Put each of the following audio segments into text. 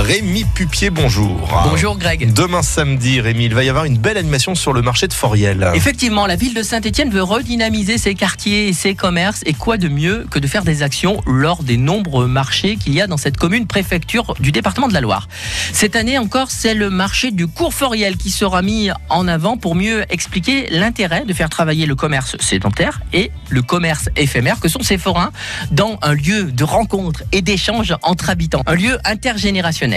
Rémi Pupier, bonjour. Bonjour Greg. Demain samedi, Rémi, il va y avoir une belle animation sur le marché de Foriel. Effectivement, la ville de Saint-Etienne veut redynamiser ses quartiers et ses commerces. Et quoi de mieux que de faire des actions lors des nombreux marchés qu'il y a dans cette commune préfecture du département de la Loire. Cette année encore, c'est le marché du cours Foriel qui sera mis en avant pour mieux expliquer l'intérêt de faire travailler le commerce sédentaire et le commerce éphémère que sont ces forains dans un lieu de rencontre et d'échange entre habitants, un lieu intergénérationnel.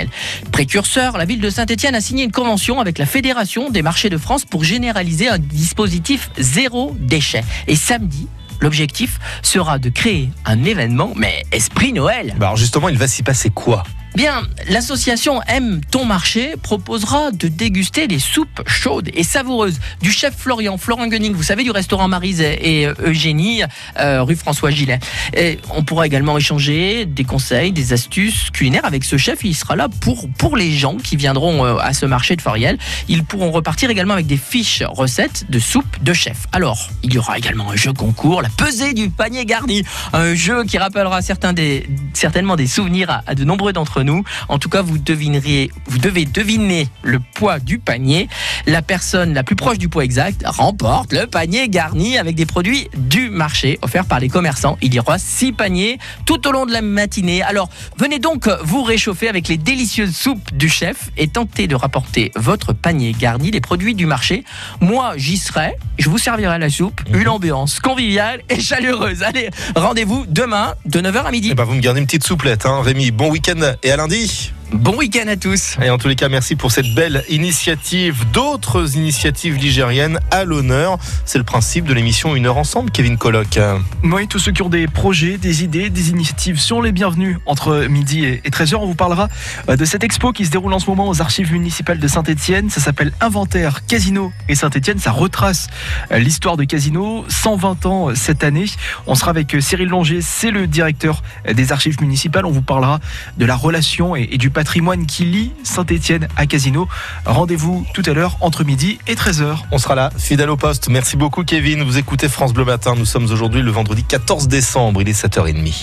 Précurseur, la ville de Saint-Etienne a signé une convention avec la Fédération des marchés de France pour généraliser un dispositif zéro déchet. Et samedi, l'objectif sera de créer un événement, mais esprit Noël. Bah alors justement, il va s'y passer quoi? Bien, l'association Aime ton marché proposera de déguster les soupes chaudes et savoureuses du chef Florian, Florent Gunning, vous savez, du restaurant Marise et Eugénie, euh, rue François Gillet. Et on pourra également échanger des conseils, des astuces culinaires avec ce chef. Il sera là pour, pour les gens qui viendront euh, à ce marché de Foriel. Ils pourront repartir également avec des fiches recettes de soupe de chef. Alors, il y aura également un jeu concours, la pesée du panier garni. Un jeu qui rappellera certainement des souvenirs à, à de nombreux d'entre nous. En tout cas, vous devineriez, vous devez deviner le poids du panier. La personne la plus proche du poids exact remporte le panier garni avec des produits du marché offerts par les commerçants. Il y aura six paniers tout au long de la matinée. Alors, venez donc vous réchauffer avec les délicieuses soupes du chef et tentez de rapporter votre panier garni des produits du marché. Moi, j'y serai. Je vous servirai la soupe. Une ambiance conviviale et chaleureuse. Allez, rendez-vous demain de 9h à midi. Eh ben, vous me gardez une petite souplette, hein, Rémi. Bon week-end et à lundi. Bon week-end à tous. Et en tous les cas, merci pour cette belle initiative. D'autres initiatives ligériennes à l'honneur. C'est le principe de l'émission Une heure ensemble, Kevin Colloc. Oui, tous ceux qui ont des projets, des idées, des initiatives sont les bienvenus. Entre midi et 13h, on vous parlera euh, de cette expo qui se déroule en ce moment aux archives municipales de Saint-Etienne. Ça s'appelle Inventaire Casino et Saint-Etienne. Ça retrace euh, l'histoire de Casino. 120 ans euh, cette année. On sera avec Cyril Longer, c'est le directeur des archives municipales. On vous parlera de la relation et, et du patrimoine qui lie Saint-Etienne à Casino. Rendez-vous tout à l'heure entre midi et 13h. On sera là, fidèle au poste. Merci beaucoup, Kevin. Vous écoutez France Bleu Matin. Nous sommes aujourd'hui le vendredi 14 décembre. Il est 7h30.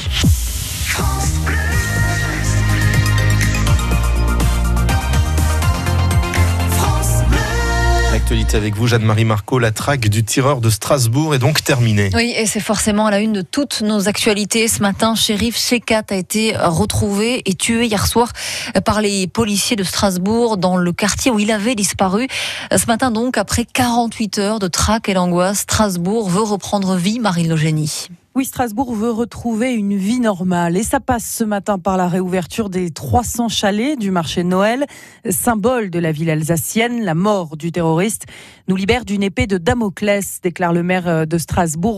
L'actualité avec vous, Jeanne-Marie Marco. La traque du tireur de Strasbourg est donc terminée. Oui, et c'est forcément à la une de toutes nos actualités. Ce matin, shérif Shekat a été retrouvé et tué hier soir par les policiers de Strasbourg dans le quartier où il avait disparu. Ce matin, donc, après 48 heures de traque et d'angoisse, Strasbourg veut reprendre vie, Marine Logénie. Oui, Strasbourg veut retrouver une vie normale et ça passe ce matin par la réouverture des 300 chalets du marché de Noël, symbole de la ville alsacienne. La mort du terroriste nous libère d'une épée de Damoclès, déclare le maire de Strasbourg.